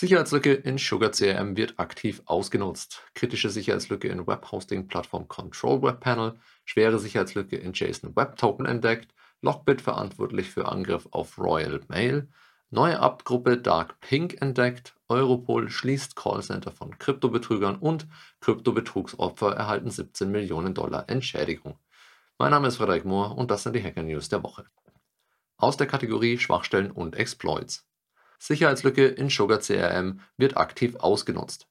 Sicherheitslücke in Sugar CRM wird aktiv ausgenutzt. Kritische Sicherheitslücke in Webhosting-Plattform Control Web Panel. Schwere Sicherheitslücke in JSON Web Token entdeckt. Lockbit verantwortlich für Angriff auf Royal Mail. Neue Abgruppe Dark Pink entdeckt. Europol schließt Callcenter von Kryptobetrügern und Kryptobetrugsopfer erhalten 17 Millionen Dollar Entschädigung. Mein Name ist Frederik Mohr und das sind die Hacker News der Woche. Aus der Kategorie Schwachstellen und Exploits. Sicherheitslücke in Sugar CRM wird aktiv ausgenutzt.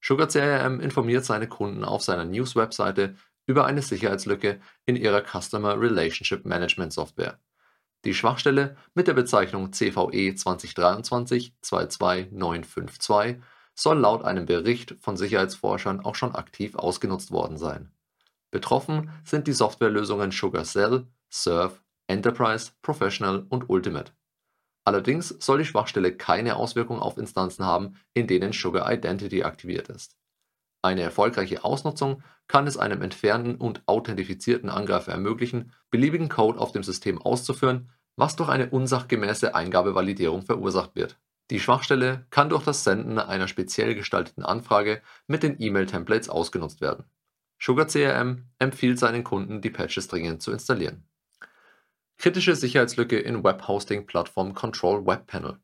Sugar CRM informiert seine Kunden auf seiner News-Webseite über eine Sicherheitslücke in ihrer Customer Relationship Management Software. Die Schwachstelle mit der Bezeichnung CVE 2023-22952 soll laut einem Bericht von Sicherheitsforschern auch schon aktiv ausgenutzt worden sein. Betroffen sind die Softwarelösungen Sugar Cell, Serve, Enterprise, Professional und Ultimate. Allerdings soll die Schwachstelle keine Auswirkung auf Instanzen haben, in denen Sugar Identity aktiviert ist. Eine erfolgreiche Ausnutzung kann es einem entfernten und authentifizierten Angreifer ermöglichen, beliebigen Code auf dem System auszuführen, was durch eine unsachgemäße Eingabevalidierung verursacht wird. Die Schwachstelle kann durch das Senden einer speziell gestalteten Anfrage mit den E-Mail-Templates ausgenutzt werden. Sugar CRM empfiehlt seinen Kunden, die Patches dringend zu installieren. Kritische Sicherheitslücke in Webhosting-Plattform Control Web Panel.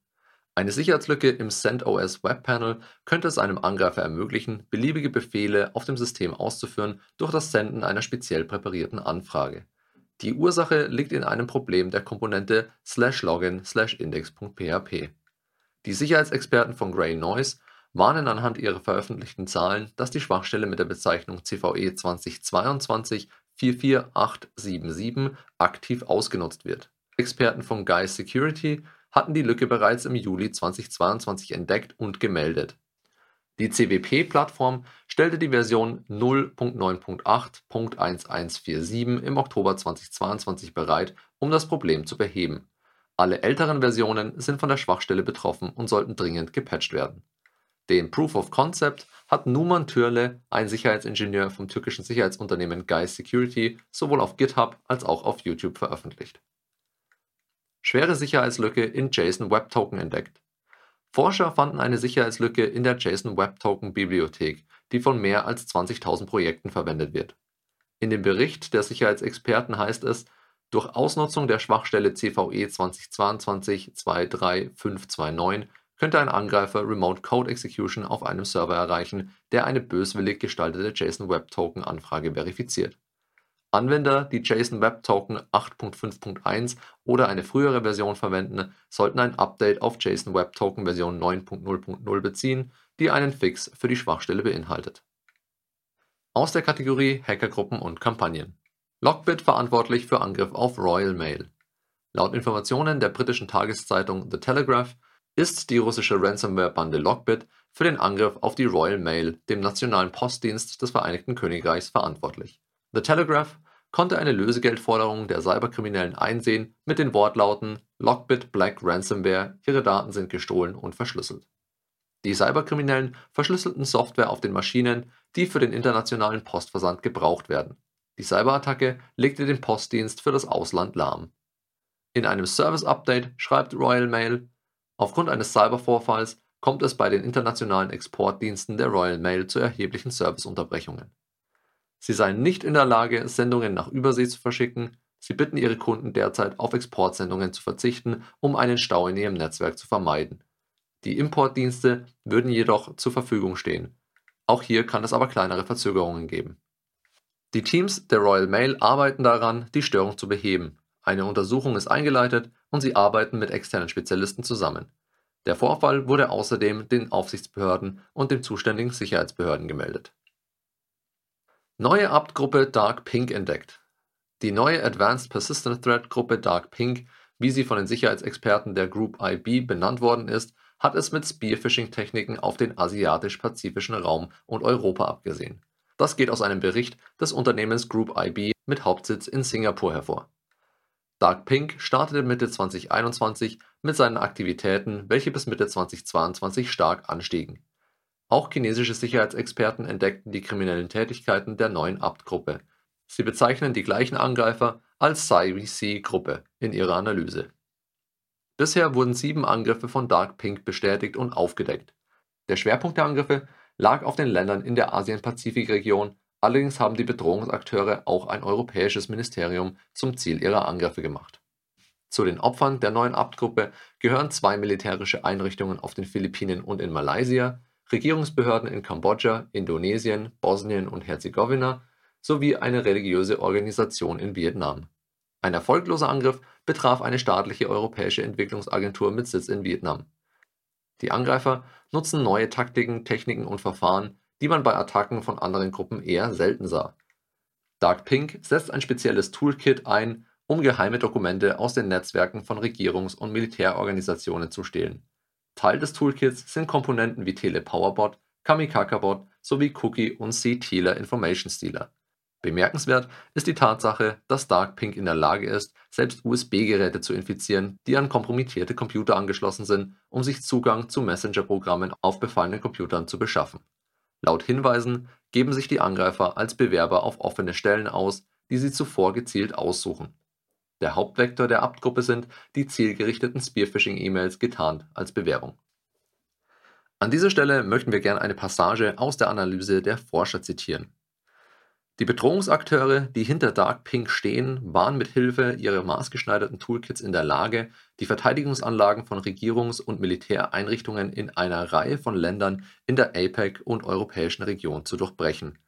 Eine Sicherheitslücke im CentOS Web Panel könnte es einem Angreifer ermöglichen, beliebige Befehle auf dem System auszuführen durch das Senden einer speziell präparierten Anfrage. Die Ursache liegt in einem Problem der Komponente /login/index.php. Die Sicherheitsexperten von Grey Noise warnen anhand ihrer veröffentlichten Zahlen, dass die Schwachstelle mit der Bezeichnung CVE 2022 44877 aktiv ausgenutzt wird. Experten von Guy Security hatten die Lücke bereits im Juli 2022 entdeckt und gemeldet. Die CWP-Plattform stellte die Version 0.9.8.1147 im Oktober 2022 bereit, um das Problem zu beheben. Alle älteren Versionen sind von der Schwachstelle betroffen und sollten dringend gepatcht werden den Proof of Concept hat Numan Türle, ein Sicherheitsingenieur vom türkischen Sicherheitsunternehmen Guy Security, sowohl auf GitHub als auch auf YouTube veröffentlicht. Schwere Sicherheitslücke in JSON Web Token entdeckt. Forscher fanden eine Sicherheitslücke in der JSON Web Token Bibliothek, die von mehr als 20.000 Projekten verwendet wird. In dem Bericht der Sicherheitsexperten heißt es, durch Ausnutzung der Schwachstelle CVE 2022-23529 könnte ein Angreifer Remote Code Execution auf einem Server erreichen, der eine böswillig gestaltete JSON Web Token Anfrage verifiziert. Anwender, die JSON Web Token 8.5.1 oder eine frühere Version verwenden, sollten ein Update auf JSON Web Token Version 9.0.0 beziehen, die einen Fix für die Schwachstelle beinhaltet. Aus der Kategorie Hackergruppen und Kampagnen. Lockbit verantwortlich für Angriff auf Royal Mail. Laut Informationen der britischen Tageszeitung The Telegraph ist die russische Ransomware-Bande Lockbit für den Angriff auf die Royal Mail, dem nationalen Postdienst des Vereinigten Königreichs, verantwortlich. The Telegraph konnte eine Lösegeldforderung der Cyberkriminellen einsehen mit den Wortlauten Lockbit Black Ransomware, ihre Daten sind gestohlen und verschlüsselt. Die Cyberkriminellen verschlüsselten Software auf den Maschinen, die für den internationalen Postversand gebraucht werden. Die Cyberattacke legte den Postdienst für das Ausland lahm. In einem Service-Update schreibt Royal Mail, Aufgrund eines Cybervorfalls kommt es bei den internationalen Exportdiensten der Royal Mail zu erheblichen Serviceunterbrechungen. Sie seien nicht in der Lage, Sendungen nach Übersee zu verschicken, sie bitten ihre Kunden derzeit auf Exportsendungen zu verzichten, um einen Stau in ihrem Netzwerk zu vermeiden. Die Importdienste würden jedoch zur Verfügung stehen. Auch hier kann es aber kleinere Verzögerungen geben. Die Teams der Royal Mail arbeiten daran, die Störung zu beheben. Eine Untersuchung ist eingeleitet und sie arbeiten mit externen Spezialisten zusammen. Der Vorfall wurde außerdem den Aufsichtsbehörden und den zuständigen Sicherheitsbehörden gemeldet. Neue Abt-Gruppe Dark Pink entdeckt. Die neue Advanced Persistent Threat Gruppe Dark Pink, wie sie von den Sicherheitsexperten der Group IB benannt worden ist, hat es mit Spearphishing-Techniken auf den asiatisch-pazifischen Raum und Europa abgesehen. Das geht aus einem Bericht des Unternehmens Group IB mit Hauptsitz in Singapur hervor. Dark Pink startete Mitte 2021 mit seinen Aktivitäten, welche bis Mitte 2022 stark anstiegen. Auch chinesische Sicherheitsexperten entdeckten die kriminellen Tätigkeiten der neuen Abt-Gruppe. Sie bezeichnen die gleichen Angreifer als CyVC-Gruppe in ihrer Analyse. Bisher wurden sieben Angriffe von Dark Pink bestätigt und aufgedeckt. Der Schwerpunkt der Angriffe lag auf den Ländern in der Asien-Pazifik-Region, allerdings haben die Bedrohungsakteure auch ein europäisches Ministerium zum Ziel ihrer Angriffe gemacht. Zu den Opfern der neuen Abt-Gruppe gehören zwei militärische Einrichtungen auf den Philippinen und in Malaysia, Regierungsbehörden in Kambodscha, Indonesien, Bosnien und Herzegowina sowie eine religiöse Organisation in Vietnam. Ein erfolgloser Angriff betraf eine staatliche europäische Entwicklungsagentur mit Sitz in Vietnam. Die Angreifer nutzen neue Taktiken, Techniken und Verfahren, die man bei Attacken von anderen Gruppen eher selten sah. Dark Pink setzt ein spezielles Toolkit ein, um geheime Dokumente aus den Netzwerken von Regierungs- und Militärorganisationen zu stehlen. Teil des Toolkits sind Komponenten wie Telepowerbot, Kamikakabot sowie Cookie- und C-Tealer Information Stealer. Bemerkenswert ist die Tatsache, dass Darkpink in der Lage ist, selbst USB-Geräte zu infizieren, die an kompromittierte Computer angeschlossen sind, um sich Zugang zu Messenger-Programmen auf befallenen Computern zu beschaffen. Laut Hinweisen geben sich die Angreifer als Bewerber auf offene Stellen aus, die sie zuvor gezielt aussuchen. Der Hauptvektor der Abt-Gruppe sind die zielgerichteten Spearphishing-E-Mails getarnt als Bewerbung. An dieser Stelle möchten wir gerne eine Passage aus der Analyse der Forscher zitieren die Bedrohungsakteure, die hinter Dark Pink stehen, waren mit Hilfe ihrer maßgeschneiderten Toolkits in der Lage, die Verteidigungsanlagen von Regierungs- und Militäreinrichtungen in einer Reihe von Ländern in der APEC und europäischen Region zu durchbrechen.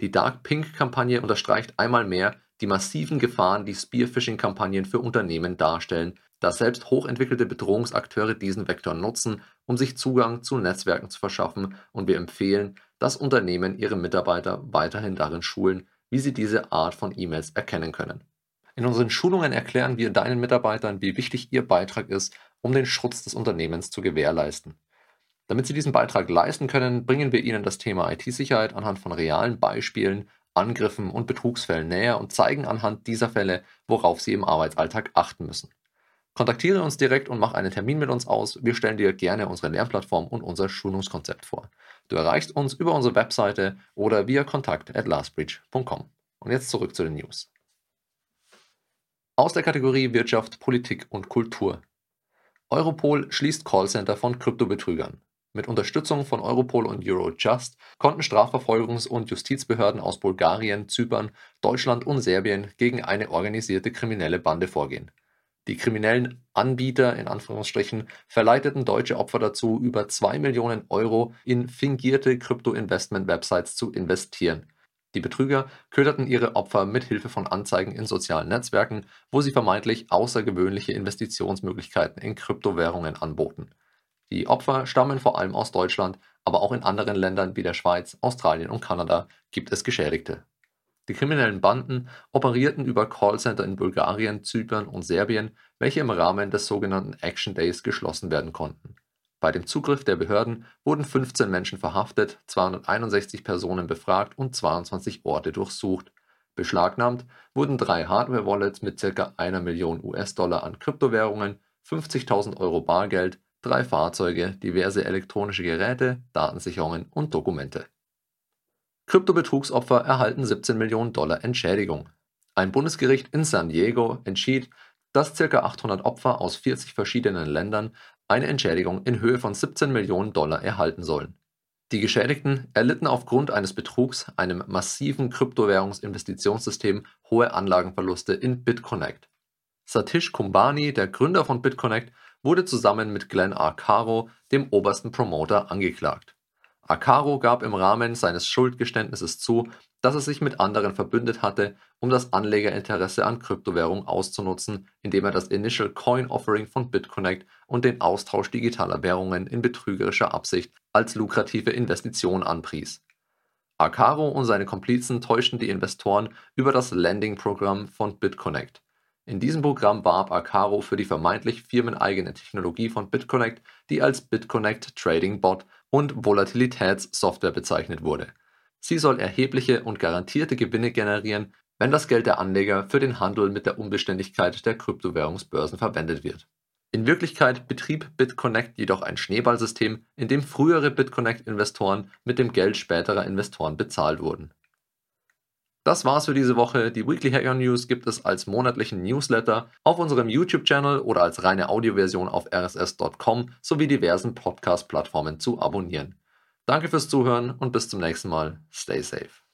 Die Dark Pink-Kampagne unterstreicht einmal mehr die massiven Gefahren, die Spearphishing-Kampagnen für Unternehmen darstellen, da selbst hochentwickelte Bedrohungsakteure diesen Vektor nutzen, um sich Zugang zu Netzwerken zu verschaffen, und wir empfehlen, dass Unternehmen ihre Mitarbeiter weiterhin darin schulen, wie sie diese Art von E-Mails erkennen können. In unseren Schulungen erklären wir deinen Mitarbeitern, wie wichtig ihr Beitrag ist, um den Schutz des Unternehmens zu gewährleisten. Damit sie diesen Beitrag leisten können, bringen wir ihnen das Thema IT-Sicherheit anhand von realen Beispielen, Angriffen und Betrugsfällen näher und zeigen anhand dieser Fälle, worauf sie im Arbeitsalltag achten müssen. Kontaktiere uns direkt und mach einen Termin mit uns aus. Wir stellen dir gerne unsere Lernplattform und unser Schulungskonzept vor. Du erreichst uns über unsere Webseite oder via kontakt at lastbridge.com. Und jetzt zurück zu den News. Aus der Kategorie Wirtschaft, Politik und Kultur. Europol schließt Callcenter von Kryptobetrügern. Mit Unterstützung von Europol und Eurojust konnten Strafverfolgungs- und Justizbehörden aus Bulgarien, Zypern, Deutschland und Serbien gegen eine organisierte kriminelle Bande vorgehen. Die kriminellen Anbieter in Anführungsstrichen verleiteten deutsche Opfer dazu, über 2 Millionen Euro in fingierte Krypto-Investment-Websites zu investieren. Die Betrüger köderten ihre Opfer mit Hilfe von Anzeigen in sozialen Netzwerken, wo sie vermeintlich außergewöhnliche Investitionsmöglichkeiten in Kryptowährungen anboten. Die Opfer stammen vor allem aus Deutschland, aber auch in anderen Ländern wie der Schweiz, Australien und Kanada gibt es Geschädigte. Die kriminellen Banden operierten über Callcenter in Bulgarien, Zypern und Serbien, welche im Rahmen des sogenannten Action Days geschlossen werden konnten. Bei dem Zugriff der Behörden wurden 15 Menschen verhaftet, 261 Personen befragt und 22 Orte durchsucht. Beschlagnahmt wurden drei Hardware-Wallets mit ca. einer Million US-Dollar an Kryptowährungen, 50.000 Euro Bargeld, drei Fahrzeuge, diverse elektronische Geräte, Datensicherungen und Dokumente Kryptobetrugsopfer erhalten 17 Millionen Dollar Entschädigung. Ein Bundesgericht in San Diego entschied, dass ca. 800 Opfer aus 40 verschiedenen Ländern eine Entschädigung in Höhe von 17 Millionen Dollar erhalten sollen. Die Geschädigten erlitten aufgrund eines Betrugs, einem massiven Kryptowährungsinvestitionssystem, hohe Anlagenverluste in BitConnect. Satish Kumbani, der Gründer von BitConnect, wurde zusammen mit Glenn R. Caro, dem obersten Promoter, angeklagt. Akaro gab im Rahmen seines Schuldgeständnisses zu, dass er sich mit anderen verbündet hatte, um das Anlegerinteresse an Kryptowährungen auszunutzen, indem er das Initial Coin Offering von BitConnect und den Austausch digitaler Währungen in betrügerischer Absicht als lukrative Investition anpries. Akaro und seine Komplizen täuschten die Investoren über das Lending-Programm von BitConnect. In diesem Programm warb Akaro für die vermeintlich firmeneigene Technologie von BitConnect, die als BitConnect Trading Bot und Volatilitätssoftware bezeichnet wurde. Sie soll erhebliche und garantierte Gewinne generieren, wenn das Geld der Anleger für den Handel mit der Unbeständigkeit der Kryptowährungsbörsen verwendet wird. In Wirklichkeit betrieb BitConnect jedoch ein Schneeballsystem, in dem frühere BitConnect-Investoren mit dem Geld späterer Investoren bezahlt wurden Das war's für diese Woche. Die Weekly Hacker News gibt es als monatlichen Newsletter auf unserem YouTube-Channel oder als reine Audioversion auf rss.com sowie diversen Podcast-Plattformen zu abonnieren. Danke fürs Zuhören und bis zum nächsten Mal. Stay safe.